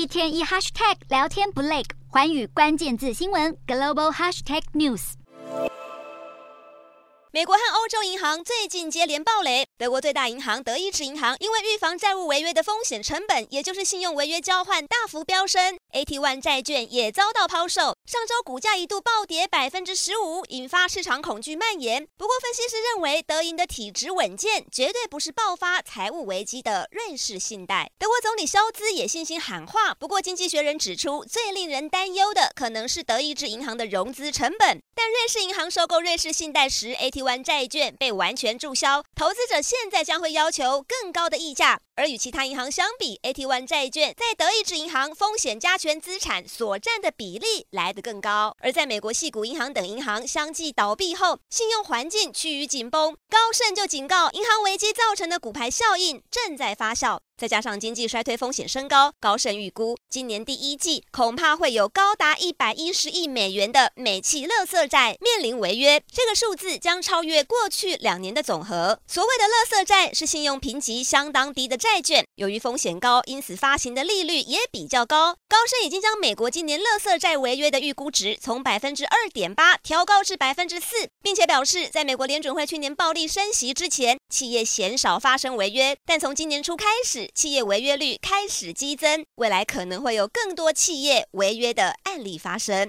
一天一 hashtag 聊天不累，环宇关键字新闻 global hashtag news。美国和欧洲银行最近接连暴雷。德国最大银行德意志银行因为预防债务违约的风险成本，也就是信用违约交换大幅飙升，AT1 债券也遭到抛售。上周股价一度暴跌百分之十五，引发市场恐惧蔓延。不过，分析师认为德银的体质稳健，绝对不是爆发财务危机的瑞士信贷。德国总理肖兹也信心喊话。不过，经济学人指出，最令人担忧的可能是德意志银行的融资成本。但瑞士银行收购瑞士信贷时，AT AT1 债券被完全注销，投资者现在将会要求更高的溢价。而与其他银行相比，AT1 债券在德意志银行风险加权资产所占的比例来更高。而在美国系股银行等银行相继倒闭后，信用环境趋于紧绷。高盛就警告，银行危机造成的股牌效应正在发酵。再加上经济衰退风险升高，高盛预估今年第一季恐怕会有高达一百一十亿美元的美企垃圾债面临违约，这个数字将超越过去两年的总和。所谓的垃圾债是信用评级相当低的债券，由于风险高，因此发行的利率也比较高。高盛已经将美国今年垃圾债违约的预估值从百分之二点八调高至百分之四，并且表示，在美国联准会去年暴力升息之前，企业鲜少发生违约，但从今年初开始，企业违约率开始激增，未来可能会有更多企业违约的案例发生。